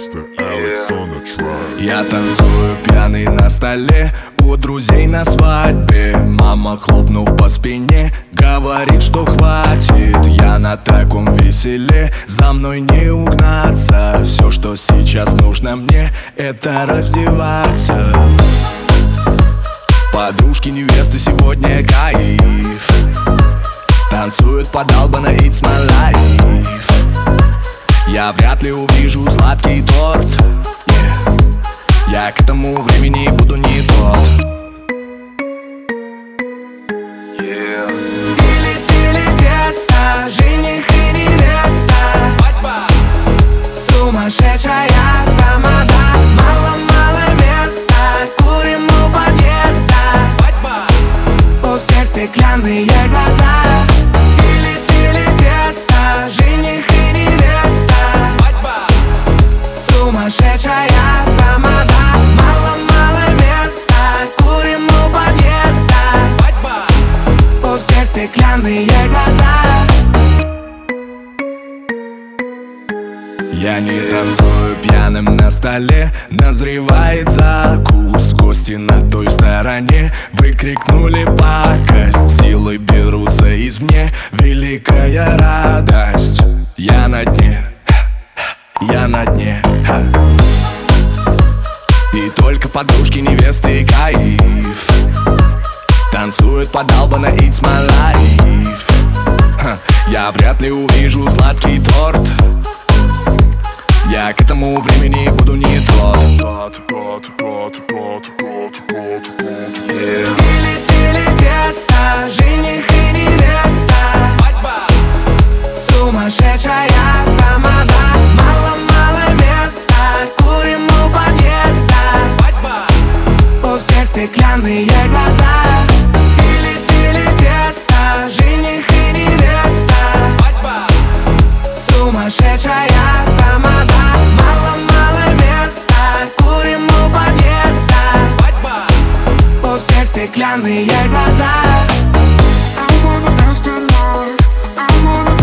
Mr. Alex on the track. Я танцую пьяный на столе У друзей на свадьбе. Мама, хлопнув по спине Говорит, что хватит. Я на таком веселе За мной не угнаться. Все, что сейчас нужно мне Это раздеваться. Подружки невесты сегодня кайф Танцуют под Албана It's my life Я вряд ли увижу сладкий торт. Yeah. Я к этому времени буду не тот. Тили-тили тесто, жених стеклянные глаза. Я не танцую пьяным на столе Назревает закус Гости на той стороне Выкрикнули пакость. Силы берутся извне Великая радость. Я на дне Я на дне. И только подружки невесты кайф Танцуют под Албана It's my life Ха, Я вряд ли увижу сладкий торт. Я к этому времени буду не тот. Hot. Тили-тили тесто, жених и невеста. Свадьба! Сумасшедшая тамада. Мало-мало места. Курим у подъезда. Свадьба! У всех стеклянные глаза стеклянные глаза I wanna dance tonight I wanna